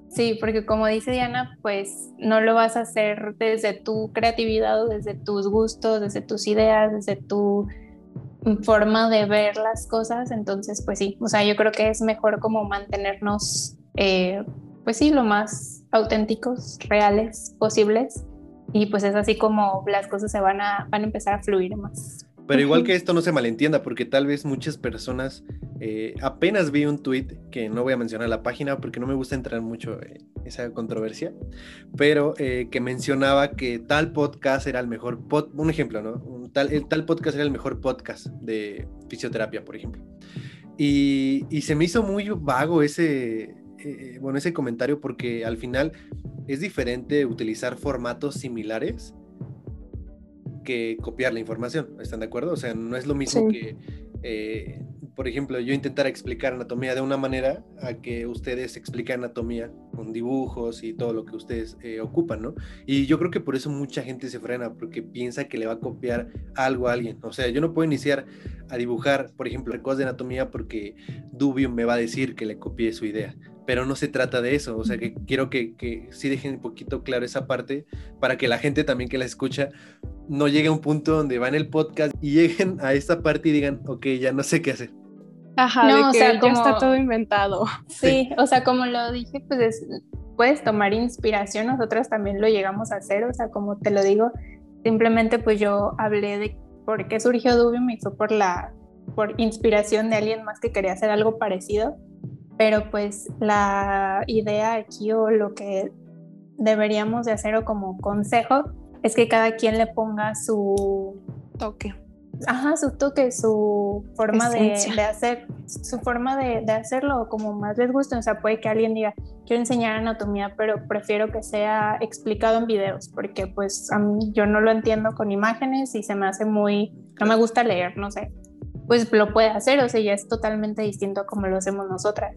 sí. porque como dice Diana, pues no lo vas a hacer desde tu creatividad o desde tus gustos, desde tus ideas, desde tu forma de ver las cosas, entonces pues sí, o sea, yo creo que es mejor como mantenernos, eh, pues sí, lo más auténticos, reales posibles y pues es así como las cosas se van a, van a empezar a fluir más. Pero igual que esto no se malentienda, porque tal vez muchas personas eh, apenas vi un tweet que no voy a mencionar la página porque no me gusta entrar mucho en esa controversia, pero eh, que mencionaba que tal podcast era el mejor pod, un ejemplo, ¿no? Un tal, el tal podcast era el mejor podcast de fisioterapia, por ejemplo. Y, y se me hizo muy vago ese, eh, bueno, ese comentario porque al final es diferente utilizar formatos similares que copiar la información, ¿están de acuerdo? O sea, no es lo mismo que, eh, por ejemplo, yo intentar explicar anatomía de una manera a que ustedes expliquen anatomía con dibujos y todo lo que ustedes eh, ocupan, ¿no? Y yo creo que por eso mucha gente se frena, porque piensa que le va a copiar algo a alguien. O sea, yo no puedo iniciar a dibujar, por ejemplo, cosas de anatomía porque Dubium me va a decir que le copié su idea pero no se trata de eso. O sea, que quiero que, que sí dejen un poquito claro esa parte para que la gente también que la escucha no llegue a un punto donde van el podcast y lleguen a esta parte y digan, ok, ya no sé qué hacer. Ajá, no, o sea, ya está todo inventado. Sí, o sea, como lo dije, pues puedes tomar inspiración, nosotros también lo llegamos a hacer, o sea, como te lo digo, simplemente pues yo hablé de por qué surgió Dubium y fue por la por inspiración de alguien más que quería hacer algo parecido pero pues la idea aquí o lo que deberíamos de hacer o como consejo es que cada quien le ponga su toque. Ajá, su toque, su forma de, hacer, su forma de, hacerlo como más les guste. O sea, puede que alguien diga, quiero enseñar anatomía, pero prefiero que sea explicado en videos, porque pues a mí yo no lo entiendo con imágenes y se me hace muy, no me gusta leer, no sé pues lo puede hacer, o sea, ya es totalmente distinto a como lo hacemos nosotras.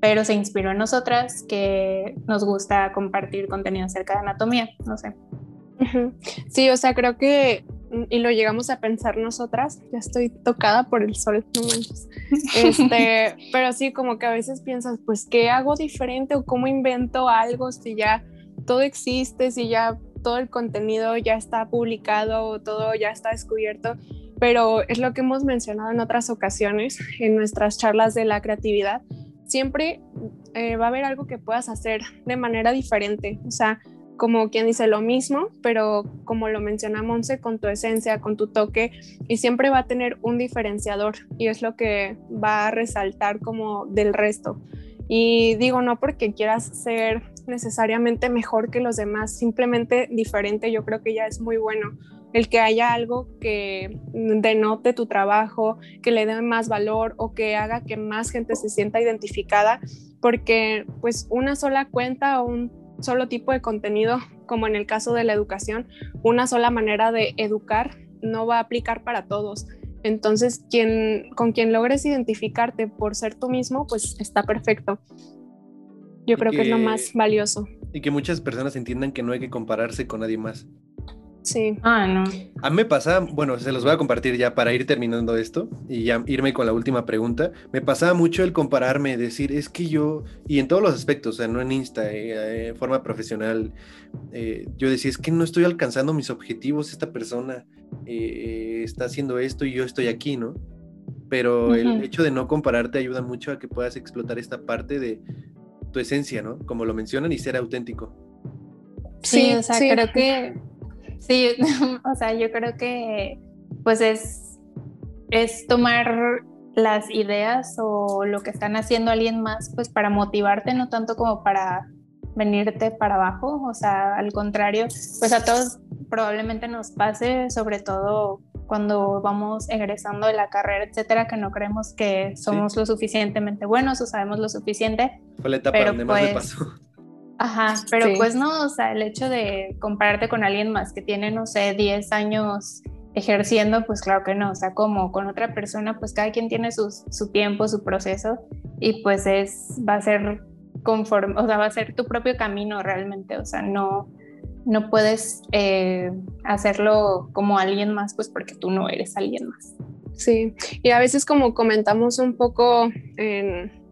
Pero se inspiró en nosotras que nos gusta compartir contenido acerca de anatomía, no sé. Sí, o sea, creo que, y lo llegamos a pensar nosotras, ya estoy tocada por el sol, no manches. Este, pero sí, como que a veces piensas, pues, ¿qué hago diferente o cómo invento algo si ya todo existe, si ya todo el contenido ya está publicado, todo ya está descubierto? Pero es lo que hemos mencionado en otras ocasiones en nuestras charlas de la creatividad. Siempre eh, va a haber algo que puedas hacer de manera diferente, o sea, como quien dice lo mismo, pero como lo menciona Monse, con tu esencia, con tu toque, y siempre va a tener un diferenciador y es lo que va a resaltar como del resto. Y digo, no porque quieras ser necesariamente mejor que los demás, simplemente diferente, yo creo que ya es muy bueno el que haya algo que denote tu trabajo, que le dé más valor o que haga que más gente se sienta identificada, porque pues una sola cuenta o un solo tipo de contenido, como en el caso de la educación, una sola manera de educar no va a aplicar para todos. Entonces, quien, con quien logres identificarte por ser tú mismo, pues está perfecto. Yo creo que es lo más valioso. Y que muchas personas entiendan que no hay que compararse con nadie más. Sí. Ah, no. A mí me pasa, bueno, se los voy a compartir ya para ir terminando esto y ya irme con la última pregunta. Me pasaba mucho el compararme, decir, es que yo, y en todos los aspectos, o sea, no en Insta, eh, en forma profesional, eh, yo decía, es que no estoy alcanzando mis objetivos, esta persona eh, está haciendo esto y yo estoy aquí, ¿no? Pero el hecho de no compararte ayuda mucho a que puedas explotar esta parte de tu esencia, ¿no? Como lo mencionan y ser auténtico. Sí, o sea, creo que Sí, o sea, yo creo que pues es, es tomar las ideas o lo que están haciendo alguien más pues para motivarte, no tanto como para venirte para abajo, o sea, al contrario, pues a todos probablemente nos pase, sobre todo cuando vamos egresando de la carrera, etcétera, que no creemos que somos lo suficientemente buenos o sabemos lo suficiente. Fue la etapa donde más me pues pasó. Ajá, pero pues no, o sea, el hecho de compararte con alguien más que tiene, no sé, 10 años ejerciendo, pues claro que no, o sea, como con otra persona, pues cada quien tiene su, su tiempo, su proceso y pues es, va a ser conforme, o sea, va a ser tu propio camino realmente, o sea, no, no puedes eh, hacerlo como alguien más, pues porque tú no eres alguien más. Sí, y a veces como comentamos un poco en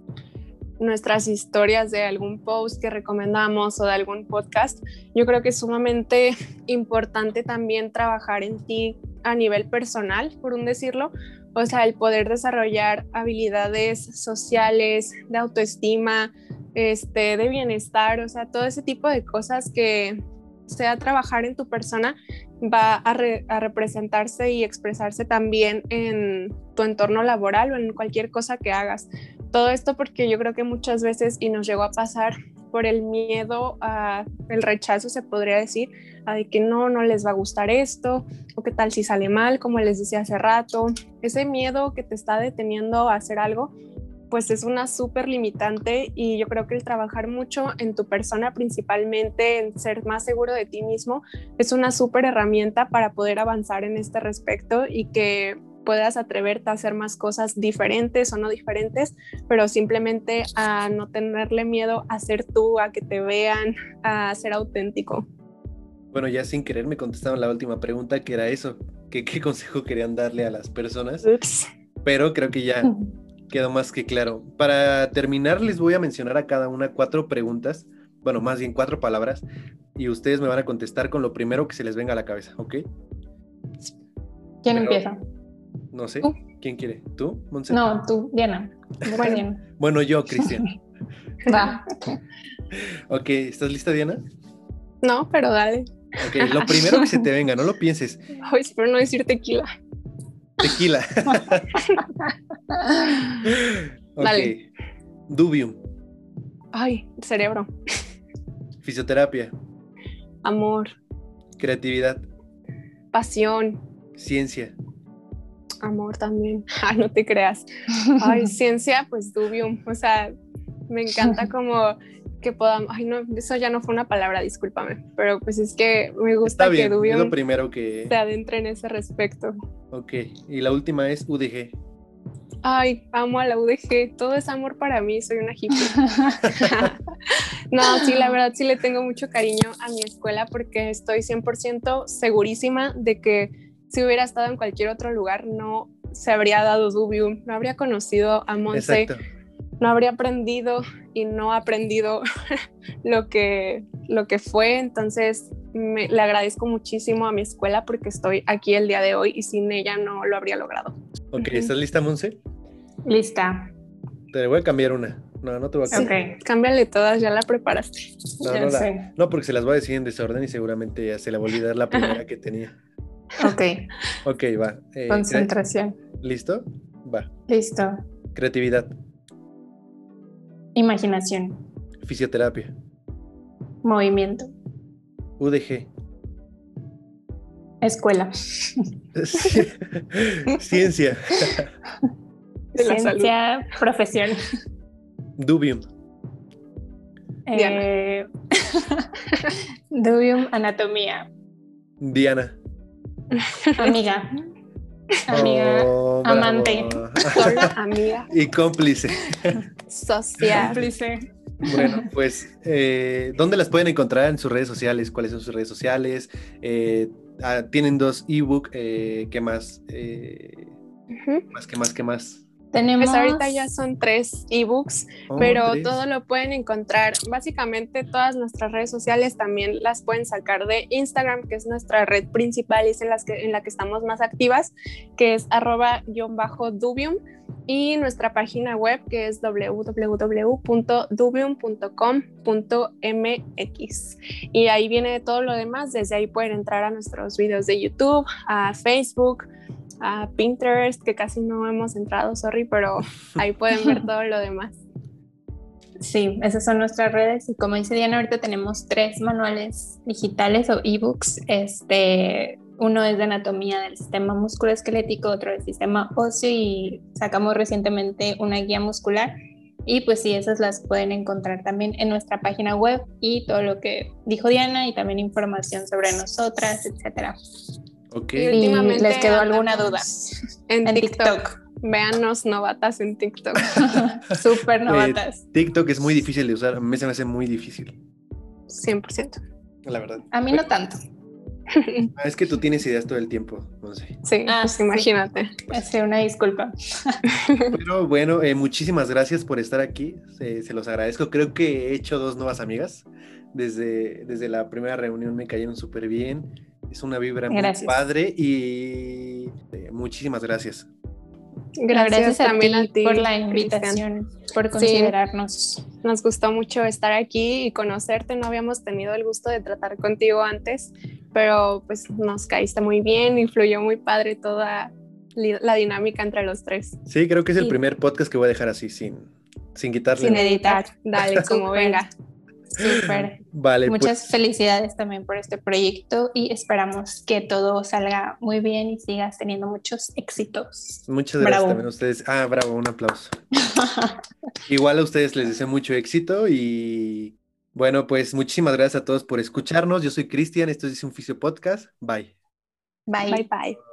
nuestras historias de algún post que recomendamos o de algún podcast, yo creo que es sumamente importante también trabajar en ti a nivel personal, por un decirlo, o sea, el poder desarrollar habilidades sociales, de autoestima, este, de bienestar, o sea, todo ese tipo de cosas que sea trabajar en tu persona va a, representarse y expresarse también en tu entorno laboral o en cualquier cosa que hagas. Todo esto porque yo creo que muchas veces, y nos llegó a pasar por el miedo a el rechazo, se podría decir, a de que no, no les va a gustar esto, o qué tal si sale mal, como les decía hace rato, ese miedo que te está deteniendo a hacer algo, pues es una súper limitante y yo creo que el trabajar mucho en tu persona, principalmente en ser más seguro de ti mismo, es una súper herramienta para poder avanzar en este respecto y que puedas atreverte a hacer más cosas diferentes o no diferentes, pero simplemente a no tenerle miedo a ser tú, a que te vean, a ser auténtico. Bueno, ya sin querer me contestaron la última pregunta, que era eso, que qué consejo querían darle a las personas. Pero creo que ya quedó más que claro. Para terminar, les voy a mencionar a cada una cuatro preguntas, bueno, más bien cuatro palabras, y ustedes me van a contestar con lo primero que se les venga a la cabeza, ¿ok? ¿Quién empieza? No sé. ¿Quién quiere? ¿Tú? No, tú, Diana. Bueno, bueno yo, Cristian. Va. ok, ¿estás lista, Diana? No, pero dale. Ok, lo primero que se te venga, no lo pienses. Ay, espero no decir tequila. Tequila. ok. Dubium. Ay, cerebro. Fisioterapia. Amor. Creatividad. Pasión. Ciencia. Amor también. Ah, no te creas. Ay, ciencia, pues dubium. O sea, me encanta como que podamos, ay no, eso ya no fue una palabra, discúlpame, pero pues es que me gusta que Dubium lo primero que se adentre en ese respecto. Ok, y la última es UDG. Ay, amo a la UDG, todo es amor para mí, soy una hippie. no, sí, la verdad sí le tengo mucho cariño a mi escuela porque estoy 100% segurísima de que si hubiera estado en cualquier otro lugar no se habría dado Dubium, no habría conocido a Monse. No habría aprendido y no aprendido lo que, lo que fue. Entonces, me, le agradezco muchísimo a mi escuela porque estoy aquí el día de hoy y sin ella no lo habría logrado. Ok, ¿estás lista, Monse? Lista. Te voy a cambiar una. No, no te voy a cambiar. cámbiale todas, ya la preparaste. No, no, no, porque se las voy a decir en desorden y seguramente ya se le va a olvidar la primera que tenía. Ok. Ok, va. Eh, Concentración. ¿Listo? Va. Listo. Creatividad. Imaginación. Fisioterapia. Movimiento. UDG. Escuela. Ciencia. Ciencia, profesión. Dubium. Eh, Dubium, anatomía. Diana. Amiga. Amiga, oh, amante, amiga. Y cómplice. Social. Cómplice. Bueno, pues, eh, ¿dónde las pueden encontrar en sus redes sociales? ¿Cuáles son sus redes sociales? Eh, ah, tienen dos ebook, eh, ¿qué más? más? ¿Qué más? ¿Qué más? Tenemos... Pues ahorita ya son tres ebooks, oh, pero todo lo pueden encontrar. Básicamente todas nuestras redes sociales también las pueden sacar de Instagram, que es nuestra red principal y es en, las que, en la que estamos más activas, que es arroba-dubium y nuestra página web que es www.dubium.com.mx y ahí viene todo lo demás, desde ahí pueden entrar a nuestros videos de YouTube, a Facebook, a Pinterest, que casi no hemos entrado, sorry, pero ahí pueden ver todo lo demás. Sí, esas son nuestras redes y como dice Diana, ahorita tenemos tres manuales digitales o ebooks. Este, uno es de anatomía del sistema musculoesquelético, otro del sistema óseo y sacamos recientemente una guía muscular. Y pues sí, esas las pueden encontrar también en nuestra página web y todo lo que dijo Diana y también información sobre nosotras, etcétera. Ok. Y, últimamente les quedó alguna duda en, TikTok. Véanos novatas en TikTok. Súper novatas. Eh, TikTok es muy difícil de usar, a mí se me hace muy difícil. 100%. La verdad. A mí no tanto. Ah, es que tú tienes ideas todo el tiempo, no sé. Sí, Ah, pues sí. imagínate. Es una disculpa. Pero bueno, eh, muchísimas gracias por estar aquí. Se, se los agradezco. Creo que he hecho dos nuevas amigas. Desde, desde la primera reunión me cayeron súper bien. Es una vibra muy padre y eh, muchísimas gracias. Gracias, a también ti a ti por la Cristian. invitación, por considerarnos. Nos gustó mucho estar aquí y conocerte. No habíamos tenido el gusto de tratar contigo antes, pero pues nos caíste muy bien y fluyó muy padre toda la dinámica entre los tres. Sí, creo que es el Sí. primer podcast que voy a dejar así, sin, sin quitarle. Sin editar. Dale, como venga. Súper. Vale, pues, Muchas felicidades también por este proyecto y esperamos que todo salga muy bien y sigas teniendo muchos éxitos. muchas gracias Bravo. también a ustedes. Ah, bravo, un aplauso. Igual a ustedes les deseo mucho éxito y bueno, pues muchísimas gracias a todos por escucharnos. Yo soy Cristian, esto es un Fisio Podcast. Bye. Bye. Bye bye.